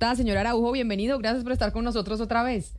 Bogotá. Señor Araujo, bienvenido. Gracias por estar con nosotros otra vez.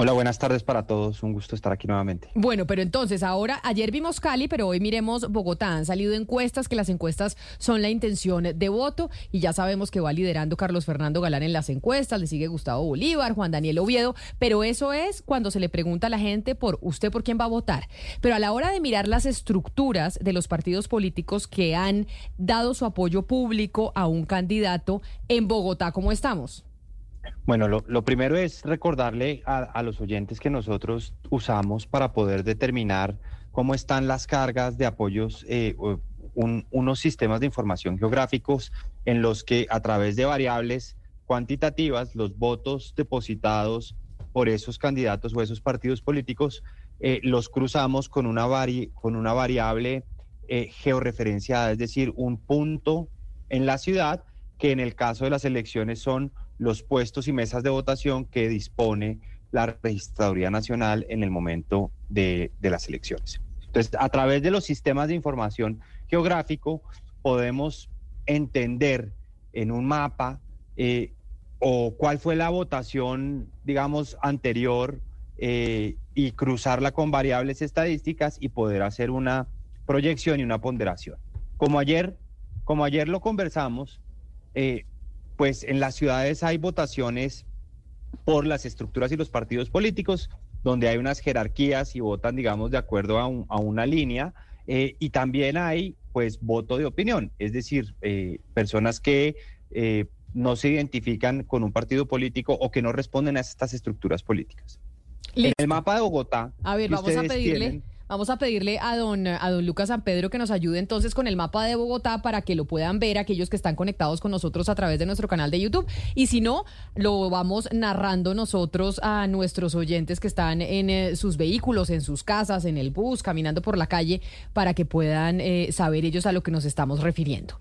Hola, buenas tardes para todos. Un gusto estar aquí nuevamente. Bueno, pero entonces ahora, ayer vimos Cali, pero hoy miremos Bogotá. Han salido encuestas, que las encuestas son la intención de voto y ya sabemos que va liderando Carlos Fernando Galán en las encuestas, le sigue Gustavo Bolívar, Juan Daniel Oviedo, pero eso es cuando se le pregunta a la gente por usted por quién va a votar. Pero a la hora de mirar las estructuras de los partidos políticos que han dado su apoyo público a un candidato en Bogotá, ¿cómo estamos? Bueno, lo, primero es recordarle a, los oyentes que nosotros usamos para poder determinar cómo están las cargas de apoyos, eh, unos sistemas de información geográficos en los que a través de variables cuantitativas los votos depositados por esos candidatos o esos partidos políticos eh, los cruzamos con una, con una variable eh, georreferenciada, es decir, un punto en la ciudad que en el caso de las elecciones son los puestos y mesas de votación que dispone la Registraduría Nacional en el momento de, las elecciones. Entonces, a través de los sistemas de información geográfico podemos entender en un mapa eh, o cuál fue la votación, digamos, anterior eh, y cruzarla con variables estadísticas y poder hacer una proyección y una ponderación. Como ayer, como ayer lo conversamos, eh, pues en las ciudades hay votaciones por las estructuras y los partidos políticos, donde hay unas jerarquías y votan, digamos, de acuerdo a, una línea. Eh, y también hay, pues, voto de opinión, es decir, eh, personas que eh, no se identifican con un partido político o que no responden a estas estructuras políticas. En el mapa de Bogotá. A ver, vamos a pedirle. Vamos a pedirle a don, a don Lucas San Pedro que nos ayude entonces con el mapa de Bogotá para que lo puedan ver aquellos que están conectados con nosotros a través de nuestro canal de YouTube. Y si no, lo vamos narrando nosotros a nuestros oyentes que están en eh, sus vehículos, en sus casas, en el bus, caminando por la calle, para que puedan eh, saber ellos a lo que nos estamos refiriendo.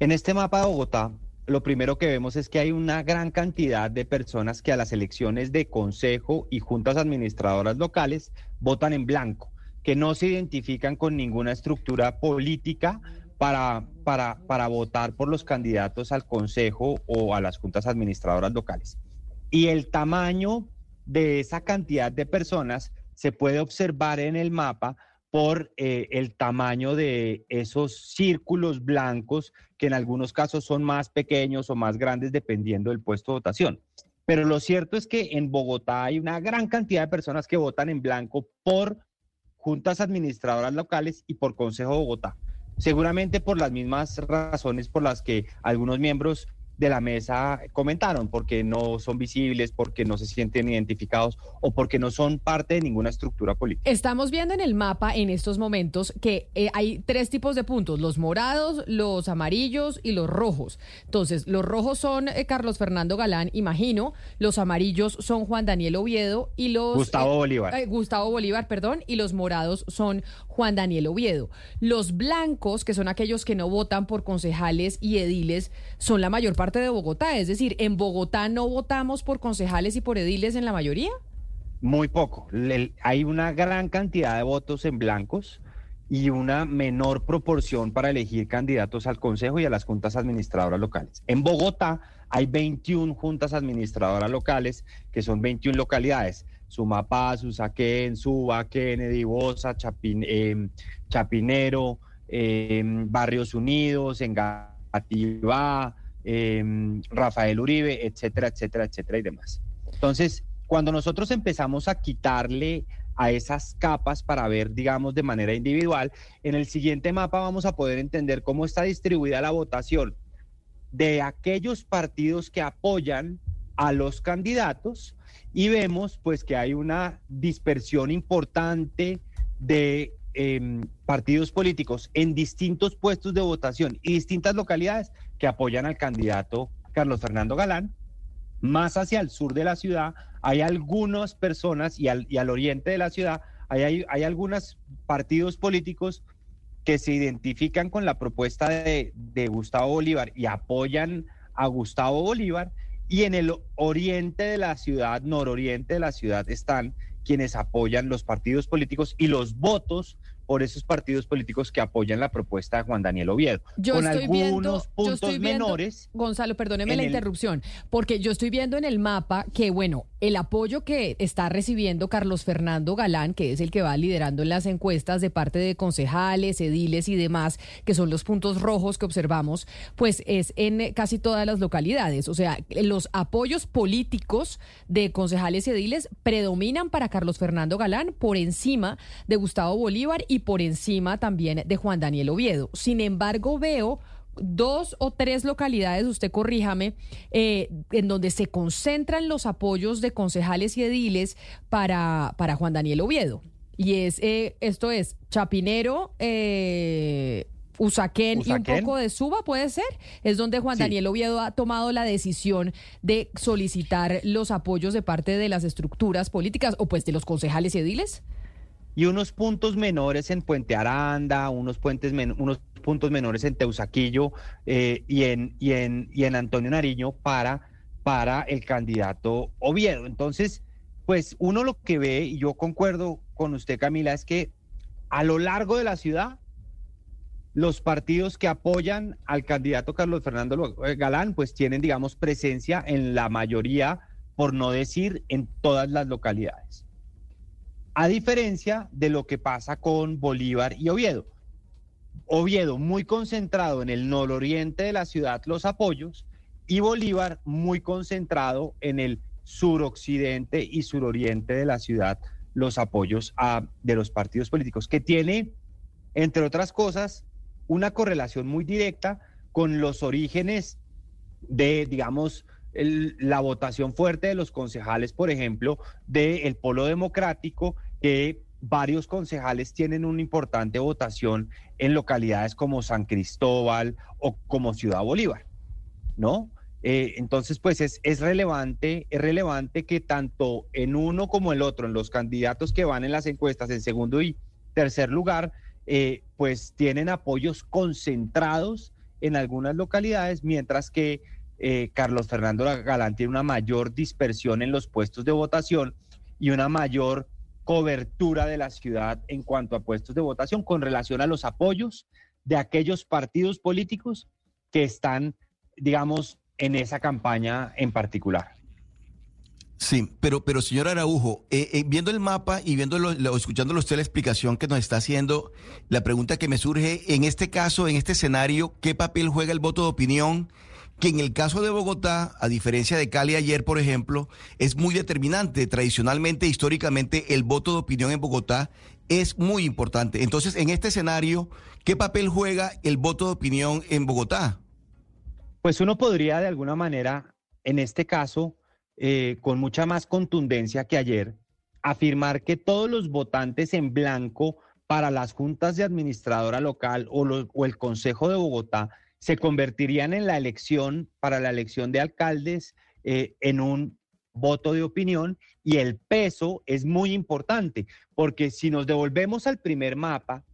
En este mapa de Bogotá, lo primero que vemos es que hay una gran cantidad de personas que a las elecciones de consejo y juntas administradoras locales votan en blanco que no se identifican con ninguna estructura política para, para, para votar por los candidatos al Consejo o a las juntas administradoras locales. Y el tamaño de esa cantidad de personas se puede observar en el mapa por eh, el tamaño de esos círculos blancos que en algunos casos son más pequeños o más grandes dependiendo del puesto de votación. Pero lo cierto es que en Bogotá hay una gran cantidad de personas que votan en blanco por juntas administradoras locales y por Consejo Bogotá. Seguramente por las mismas razones por las que algunos miembros de la mesa comentaron, porque no son visibles, porque no se sienten identificados o porque no son parte de ninguna estructura política. Estamos viendo en el mapa en estos momentos que eh, hay tres tipos de puntos, los morados, los amarillos y los rojos. Entonces, los rojos son eh, Carlos Fernando Galán, imagino, los amarillos son Juan Daniel Oviedo y los... Gustavo eh, Bolívar. Gustavo Bolívar, perdón, y los morados son Juan Daniel Oviedo. Los blancos, que son aquellos que no votan por concejales y ediles, son la mayor parte de Bogotá. Es decir, ¿en Bogotá no votamos por concejales y por ediles en la mayoría? Muy poco. hay una gran cantidad de votos en blancos y una menor proporción para elegir candidatos al Consejo y a las juntas administradoras locales. En Bogotá hay 21 juntas administradoras locales, que son 21 localidades. Sumapaz, Usaquén, Suba, Kennedy, Bosa, em, Chapinero, em, Barrios Unidos, Engativá, Em, Rafael Uribe, etcétera, etcétera, etcétera y demás. Entonces, cuando nosotros empezamos a quitarle a esas capas para ver, digamos, de manera individual, en el siguiente mapa vamos a poder entender cómo está distribuida la votación de aquellos partidos que apoyan a los candidatos y vemos pues que hay una dispersión importante de em, partidos políticos en distintos puestos de votación y distintas localidades que apoyan al candidato Carlos Fernando Galán. Más hacia el sur de la ciudad hay algunas personas y al, al oriente de la ciudad hay, hay, hay algunos partidos políticos que se identifican con la propuesta de, de, Gustavo Bolívar y apoyan a Gustavo Bolívar. Y en el oriente de la ciudad, nororiente de la ciudad, están quienes apoyan los partidos políticos y los votos por esos partidos políticos que apoyan la propuesta de Juan Daniel Oviedo. Yo con estoy algunos viendo, puntos yo estoy viendo, menores. Gonzalo, perdóneme la el- interrupción, porque yo estoy viendo en el mapa que, bueno, el apoyo que está recibiendo Carlos Fernando Galán, que es el que va liderando en las encuestas de parte de concejales, ediles y demás, que son los puntos rojos que observamos, pues es en casi todas las localidades. O sea, los apoyos políticos de concejales y ediles predominan para Carlos Fernando Galán por encima de Gustavo Bolívar y por encima también de Juan Daniel Oviedo. Sin embargo, veo dos o tres localidades, usted corríjame, eh, en donde se concentran los apoyos de concejales y ediles para, para Juan Daniel Oviedo. Y es, eh, esto es Chapinero, eh, Usaquén, y un poco de Suba, puede ser. Es donde Juan Sí. Daniel Oviedo ha tomado la decisión de solicitar los apoyos de parte de las estructuras políticas o pues de los concejales y ediles. Y unos puntos menores en Puente Aranda, unos, puentes men- unos puntos menores en Teusaquillo eh, y, en, y, en, y en Antonio Nariño para, para el candidato Oviedo. Entonces, pues uno lo que ve, y yo concuerdo con usted Camila, es que a lo largo de la ciudad, los partidos que apoyan al candidato Carlos Fernando eh, Galán, pues tienen, digamos, presencia en la mayoría, por no decir en todas las localidades a diferencia de lo que pasa con Bolívar y Oviedo. Oviedo muy concentrado en el nororiente de la ciudad, los apoyos, y Bolívar muy concentrado en el suroccidente y suroriente de la ciudad, los apoyos de los partidos políticos, que tiene, entre otras cosas, una correlación muy directa con los orígenes de, digamos, la votación fuerte de los concejales, por ejemplo, del Polo Democrático, que varios concejales tienen una importante votación en localidades como San Cristóbal o como Ciudad Bolívar, ¿no? Eh, entonces, pues es, es relevante, es relevante que tanto en uno como el otro, en los candidatos que van en las encuestas en segundo y tercer lugar, eh, pues tienen apoyos concentrados en algunas localidades, mientras que eh, Carlos Fernando Galán tiene una mayor dispersión en los puestos de votación y una mayor cobertura de la ciudad en cuanto a puestos de votación con relación a los apoyos de aquellos partidos políticos que están, digamos, en esa campaña en particular. Sí, pero, pero señor Araujo, eh, eh, viendo el mapa y viendo lo- lo- escuchándolo usted la explicación que nos está haciendo, la pregunta que me surge, en este caso, en este escenario, ¿qué papel juega el voto de opinión? Que en el caso de Bogotá, a diferencia de Cali ayer, por ejemplo, es muy determinante. Tradicionalmente, históricamente, el voto de opinión en Bogotá es muy importante. Entonces, en este escenario, ¿qué papel juega el voto de opinión en Bogotá? Pues uno podría de alguna manera, en este caso, eh, con mucha más contundencia que ayer, afirmar que todos los votantes en blanco para las juntas de administradora local o, lo- o el Consejo de Bogotá se convertirían en la elección, para la elección de alcaldes, eh, en un voto de opinión y el peso es muy importante, porque si nos devolvemos al primer mapa,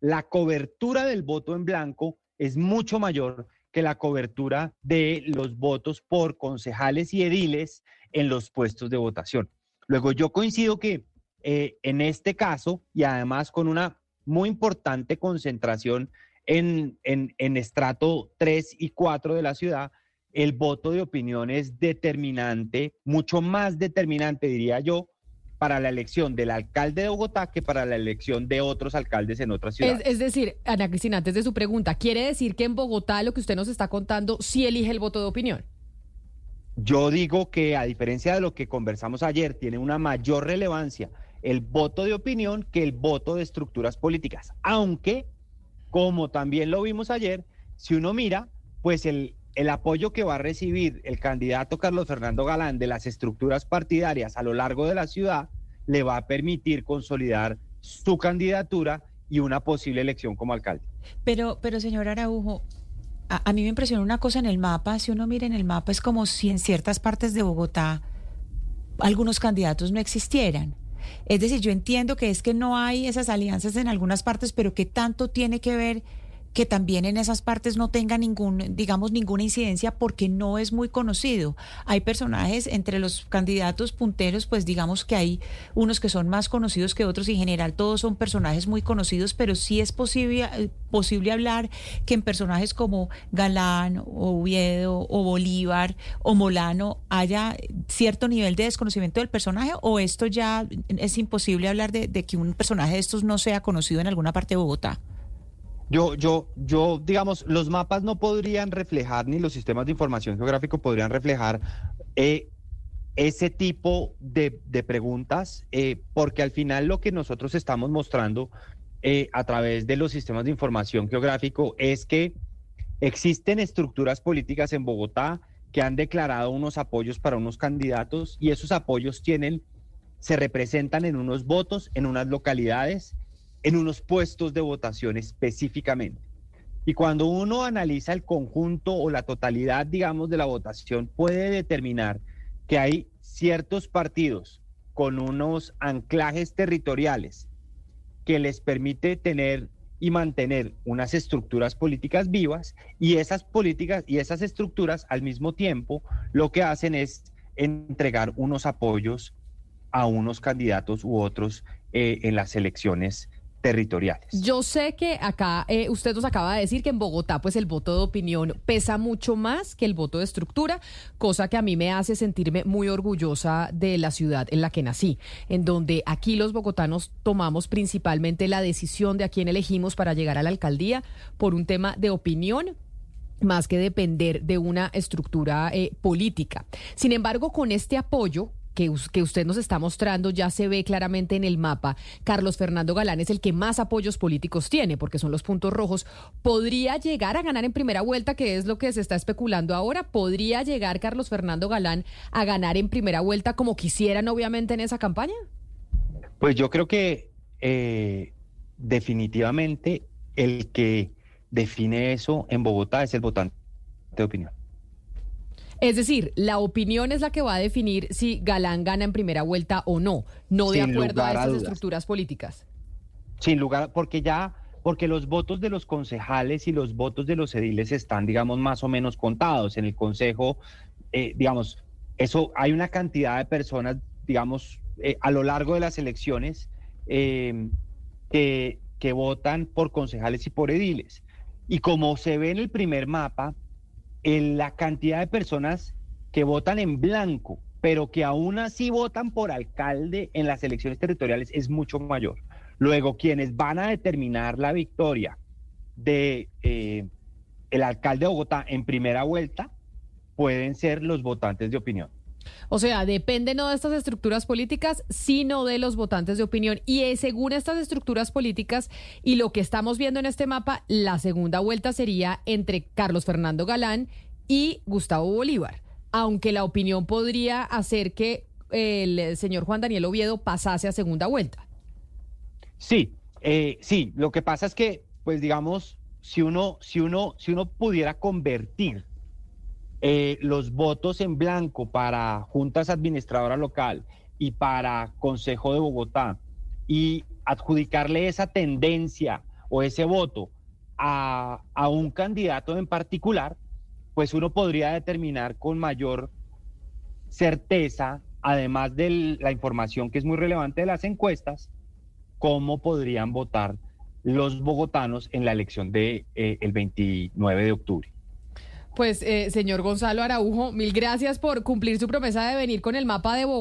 la cobertura del voto en blanco es mucho mayor que la cobertura de los votos por concejales y ediles en los puestos de votación. Luego, yo coincido que eh, en este caso, y además con una muy importante concentración en, en, en estrato 3 y 4 de la ciudad, el voto de opinión es determinante, mucho más determinante, diría yo, para la elección del alcalde de Bogotá que para la elección de otros alcaldes en otras Es, ciudades. es decir, Ana Cristina, antes de su pregunta, ¿quiere decir que en Bogotá lo que usted nos está contando sí elige el voto de opinión? Yo digo que a diferencia de lo que conversamos ayer, tiene una mayor relevancia el voto de opinión que el voto de estructuras políticas. Aunque, como también lo vimos ayer, si uno mira, pues el, el apoyo que va a recibir el candidato Carlos Fernando Galán de las estructuras partidarias a lo largo de la ciudad le va a permitir consolidar su candidatura y una posible elección como alcalde. Pero, pero señor Araujo, a, a mí me impresiona una cosa en el mapa. Si uno mira en el mapa, es como si en ciertas partes de Bogotá algunos candidatos no existieran. Es decir, yo entiendo que es que no hay esas alianzas en algunas partes, pero ¿qué tanto tiene que ver que también en esas partes no tenga ningún, digamos, ninguna incidencia porque no es muy conocido. Hay personajes entre los candidatos punteros, pues digamos que hay unos que son más conocidos que otros y en general todos son personajes muy conocidos, pero sí es posible, posible hablar que en personajes como Galán Oviedo o Bolívar o Molano haya cierto nivel de desconocimiento del personaje o esto ya es imposible hablar de, de que un personaje de estos no sea conocido en alguna parte de Bogotá. Yo, yo, yo, digamos, los mapas no podrían reflejar, ni los sistemas de información geográfico podrían reflejar eh, ese tipo de, preguntas, eh, porque al final lo que nosotros estamos mostrando eh, a través de los sistemas de información geográfico es que existen estructuras políticas en Bogotá que han declarado unos apoyos para unos candidatos y esos apoyos tienen, se representan en unos votos, en unas localidades en unos puestos de votación específicamente. Y cuando uno analiza el conjunto o la totalidad, digamos, de la votación, puede determinar que hay ciertos partidos con unos anclajes territoriales que les permite tener y mantener unas estructuras políticas vivas y esas políticas y esas estructuras al mismo tiempo lo que hacen es entregar unos apoyos a unos candidatos u otros eh, en las elecciones territoriales. Yo sé que acá eh, usted nos acaba de decir que en Bogotá pues el voto de opinión pesa mucho más que el voto de estructura, cosa que a mí me hace sentirme muy orgullosa de la ciudad en la que nací, en donde aquí los bogotanos tomamos principalmente la decisión de a quién elegimos para llegar a la alcaldía por un tema de opinión más que depender de una estructura eh, política. Sin embargo, con este apoyo que, usted nos está mostrando ya se ve claramente en el mapa. Carlos Fernando Galán es el que más apoyos políticos tiene, porque son los puntos rojos. ¿Podría llegar a ganar en primera vuelta, que es lo que se está especulando ahora? ¿Podría llegar Carlos Fernando Galán a ganar en primera vuelta como quisieran, obviamente, en esa campaña? Pues yo creo que eh, definitivamente el que define eso en Bogotá es el votante de opinión. Es decir, la opinión es la que va a definir si Galán gana en primera vuelta o no, no de acuerdo a esas estructuras políticas. Sin lugar, porque ya, porque los votos de los concejales y los votos de los ediles están, digamos, más o menos contados. En el consejo, eh, digamos, eso hay una cantidad de personas, digamos, eh, a lo largo de las elecciones eh, que, que votan por concejales y por ediles. Y como se ve en el primer mapa, la cantidad de personas que votan en blanco, pero que aún así votan por alcalde en las elecciones territoriales es mucho mayor. Luego, quienes van a determinar la victoria de eh, el alcalde de Bogotá en primera vuelta pueden ser los votantes de opinión. O sea, depende no de estas estructuras políticas, sino de los votantes de opinión. Y eh, según estas estructuras políticas y lo que estamos viendo en este mapa, la segunda vuelta sería entre Carlos Fernando Galán y Gustavo Bolívar. Aunque la opinión podría hacer que el señor Juan Daniel Oviedo pasase a segunda vuelta. Sí, eh, sí. Lo que pasa es que, pues digamos, si uno, si uno, si uno pudiera convertir eh, los votos en blanco para juntas administradoras local y para Consejo de Bogotá y adjudicarle esa tendencia o ese voto a, a un candidato en particular, pues uno podría determinar con mayor certeza, además de la información que es muy relevante de las encuestas, cómo podrían votar los bogotanos en la elección del de, eh, el 29 de octubre. Pues, eh, señor Gonzalo Araujo, mil gracias por cumplir su promesa de venir con el mapa de Bogotá.